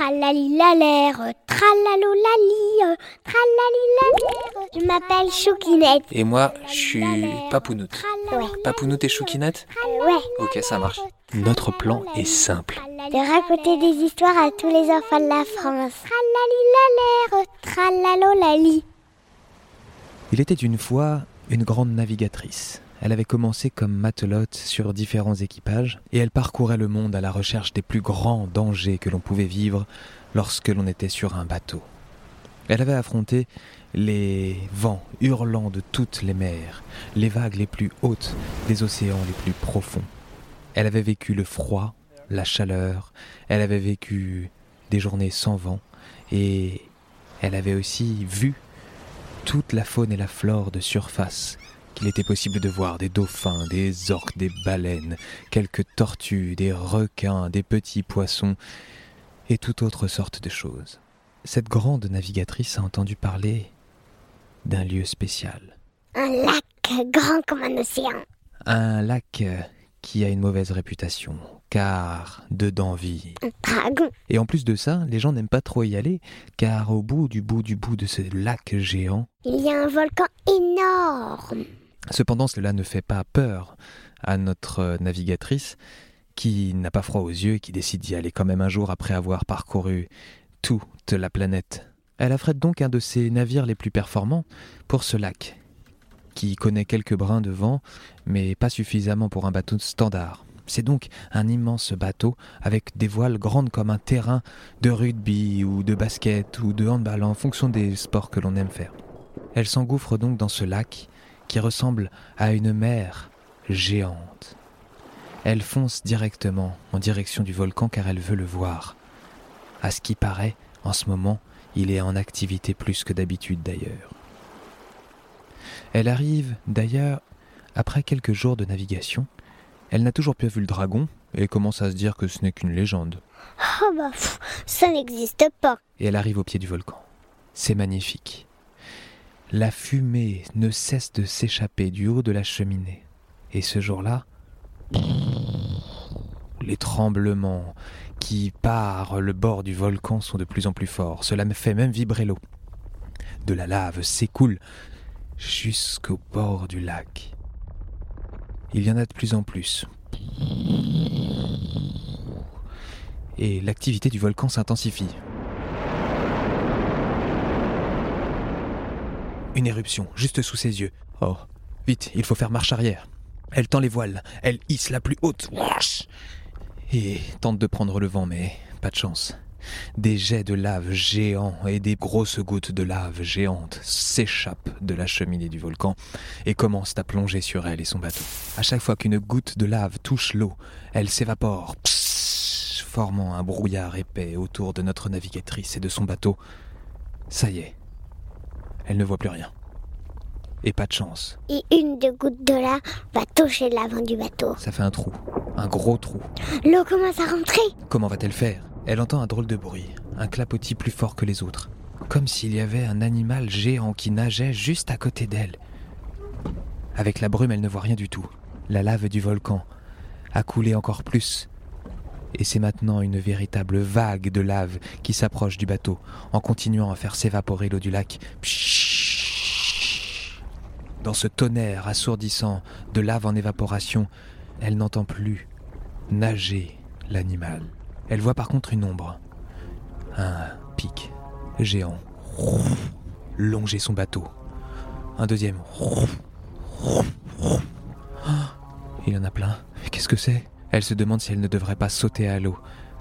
Tralalilalère, tralalolali, tralalilalère. Je m'appelle Choukinette. Et moi, je suis Papounoute. Ouais. Papounoute et Choukinette Ouais. Ok, ça marche. Notre plan est simple. De raconter des histoires à tous les enfants de la France. Tralalilalère, tralalolali. Il était une fois une grande navigatrice. Elle avait commencé comme matelote sur différents équipages et elle parcourait le monde à la recherche des plus grands dangers que l'on pouvait vivre lorsque l'on était sur un bateau. Elle avait affronté les vents hurlants de toutes les mers, les vagues les plus hautes des océans les plus profonds. Elle avait vécu le froid, la chaleur, elle avait vécu des journées sans vent et elle avait aussi vu toute la faune et la flore de surface qu'il était possible de voir des dauphins, des orques, des baleines, quelques tortues, des requins, des petits poissons et toute autre sorte de choses. Cette grande navigatrice a entendu parler d'un lieu spécial. Un lac grand comme un océan. Un lac qui a une mauvaise réputation, car dedans vit. Un dragon. Et en plus de ça, les gens n'aiment pas trop y aller, car au bout du bout du bout de ce lac géant, Il y a un volcan énorme. Cependant, cela ne fait pas peur à notre euh, navigatrice, qui n'a pas froid aux yeux et qui décide d'y aller quand même un jour après avoir parcouru toute la planète. Elle affrète donc un de ses navires les plus performants pour ce lac, qui connaît quelques brins de vent, mais pas suffisamment pour un bateau standard. C'est donc un immense bateau avec des voiles grandes comme un terrain de rugby ou de basket ou de handball en fonction des sports que l'on aime faire. Elle s'engouffre donc dans ce lac qui ressemble à une mer géante. Elle fonce directement en direction du volcan car elle veut le voir. À ce qui paraît, en ce moment, il est en activité plus que d'habitude d'ailleurs. Elle arrive d'ailleurs après quelques jours de navigation. Elle n'a toujours pas vu le dragon et commence à se dire que ce n'est qu'une légende. Oh bah, pff, ça n'existe pas. et elle arrive au pied du volcan. C'est magnifique. La fumée ne cesse de s'échapper du haut de la cheminée. Et ce jour-là, les tremblements qui parent le bord du volcan sont de plus en plus forts. Cela me fait même vibrer l'eau. De la lave s'écoule jusqu'au bord du lac. Il y en a de plus en plus. Et l'activité du volcan s'intensifie. Une éruption, juste sous ses yeux. Oh, vite, il faut faire marche arrière. Elle tend les voiles, elle hisse la plus haute. Et tente de prendre le vent, mais pas de chance. Des jets de lave géants et des grosses gouttes de lave géantes s'échappent de la cheminée du volcan et commencent à plonger sur elle et son bateau. À chaque fois qu'une goutte de lave touche l'eau, elle s'évapore, formant un brouillard épais autour de notre navigatrice et de son bateau. Ça y est, elle ne voit plus rien. Et pas de chance, Et une de gouttes de là va toucher l'avant du bateau. ça fait un trou, un gros trou. L'eau commence à rentrer. Comment va-t-elle faire? Elle entend un drôle de bruit, un clapotis plus fort que les autres, comme s'il y avait un animal géant qui nageait juste à côté d'elle. Avec la brume, elle ne voit rien du tout. La lave du volcan a coulé encore plus. Et c'est maintenant une véritable vague de lave qui s'approche du bateau, en continuant à faire s'évaporer l'eau du lac. Dans ce tonnerre assourdissant de lave en évaporation, elle n'entend plus nager l'animal. Elle voit par contre une ombre, un pic géant, longer son bateau. Un deuxième. Il y en a plein. Qu'est-ce que c'est? Elle se demande si elle ne devrait pas sauter à l'eau.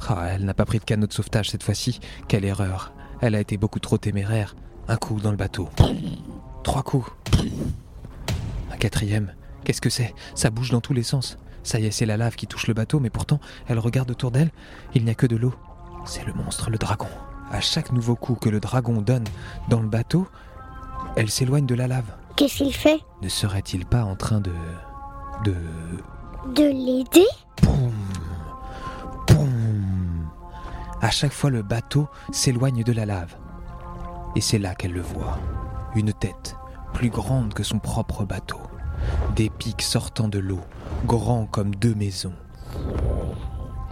Ah, elle n'a pas pris de canot de sauvetage cette fois-ci. Quelle erreur. Elle a été beaucoup trop téméraire. Un coup dans le bateau. Trois coups. Un quatrième. Qu'est-ce que c'est? Ça bouge dans tous les sens. Ça y est, c'est la lave qui touche le bateau, mais pourtant, elle regarde autour d'elle. Il n'y a que de l'eau. C'est le monstre, le dragon. À chaque nouveau coup que le dragon donne dans le bateau, elle s'éloigne de la lave. Qu'est-ce qu'il fait? Ne serait-il pas en train de... de... De l'aider? Poum À chaque fois, le bateau s'éloigne de la lave. Et c'est là qu'elle le voit. Une tête, plus grande que son propre bateau. Des pics sortant de l'eau, grands comme deux maisons.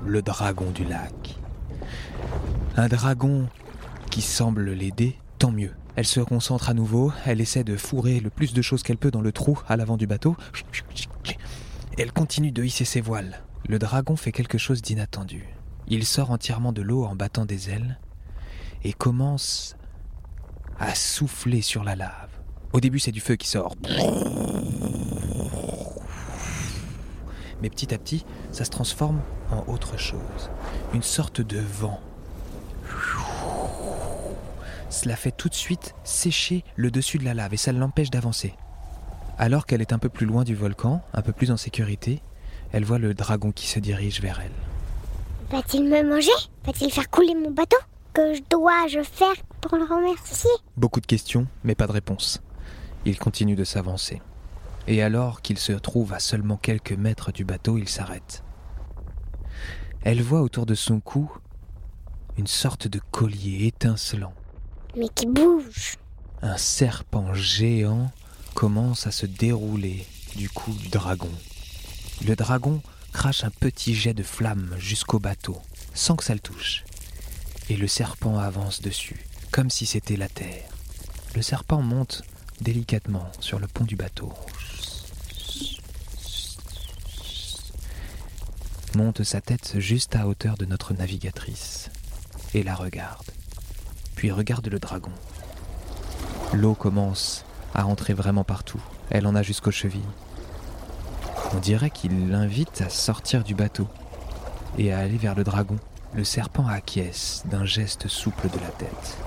Le dragon du lac. Un dragon qui semble l'aider, tant mieux. Elle se concentre à nouveau, elle essaie de fourrer le plus de choses qu'elle peut dans le trou à l'avant du bateau. Elle continue de hisser ses voiles. Le dragon fait quelque chose d'inattendu. Il sort entièrement de l'eau en battant des ailes et commence à souffler sur la lave. Au début, c'est du feu qui sort. Mais petit à petit, ça se transforme en autre chose. Une sorte de vent. Cela fait tout de suite sécher le dessus de la lave et ça l'empêche d'avancer. Alors qu'elle est un peu plus loin du volcan, un peu plus en sécurité, elle voit le dragon qui se dirige vers elle. Va-t-il me manger? Va-t-il faire couler mon bateau Que dois-je faire pour le remercier? Beaucoup de questions, mais pas de réponse. Il continue de s'avancer. Et alors qu'il se trouve à seulement quelques mètres du bateau, il s'arrête. Elle voit autour de son cou une sorte de collier étincelant. Mais qui bouge? Un serpent géant commence à se dérouler du cou du dragon. Le dragon crache un petit jet de flamme jusqu'au bateau, sans que ça le touche. Et le serpent avance dessus, comme si c'était la terre. Le serpent monte délicatement sur le pont du bateau. Monte sa tête juste à hauteur de notre navigatrice et la regarde. Puis regarde le dragon. L'eau commence à entrer vraiment partout. Elle en a jusqu'aux chevilles. On dirait qu'il l'invite à sortir du bateau et à aller vers le dragon. Le serpent acquiesce d'un geste souple de la tête.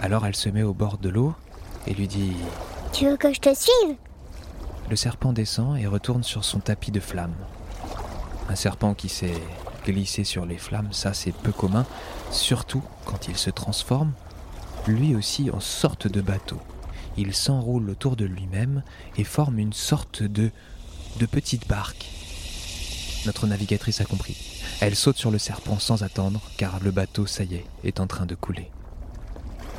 Alors elle se met au bord de l'eau et lui dit Tu veux que je te suive? Le serpent descend et retourne sur son tapis de flammes. Un serpent qui s'est glissé sur les flammes, ça c'est peu commun, surtout quand il se transforme lui aussi en sorte de bateau. Il s'enroule autour de lui-même et forme une sorte de de petite barque. Notre navigatrice a compris. Elle saute sur le serpent sans attendre, car le bateau, ça y est, est en train de couler.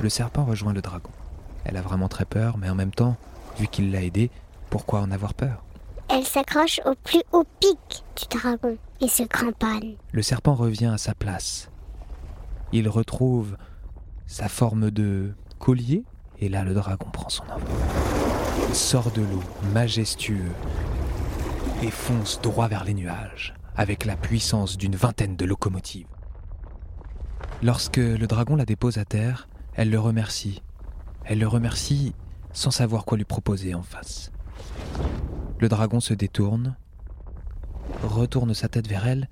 Le serpent rejoint le dragon. Elle a vraiment très peur, mais en même temps, vu qu'il l'a aidée, pourquoi en avoir peur? Elle s'accroche au plus haut pic du dragon et se cramponne. Le serpent revient à sa place. Il retrouve sa forme de collier, et là le dragon prend son envol. Sort de l'eau, majestueux, fonce droit vers les nuages, avec la puissance d'une vingtaine de locomotives. Lorsque le dragon la dépose à terre, elle le remercie. Elle le remercie sans savoir quoi lui proposer en face. Le dragon se détourne, retourne sa tête vers elle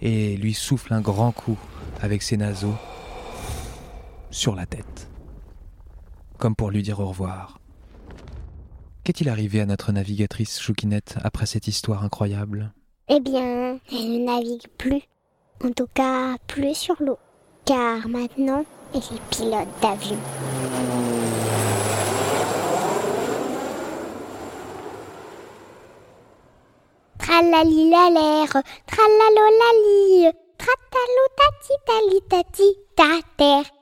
et lui souffle un grand coup avec ses naseaux sur la tête, comme pour lui dire au revoir. Qu'est-il arrivé à notre navigatrice Choukinette après cette histoire incroyable? Eh bien, elle ne navigue plus. En tout cas, plus sur l'eau. Car maintenant, elle est pilote d'avion. Tralali la l'air, tralalo la tati tati tati ta terre.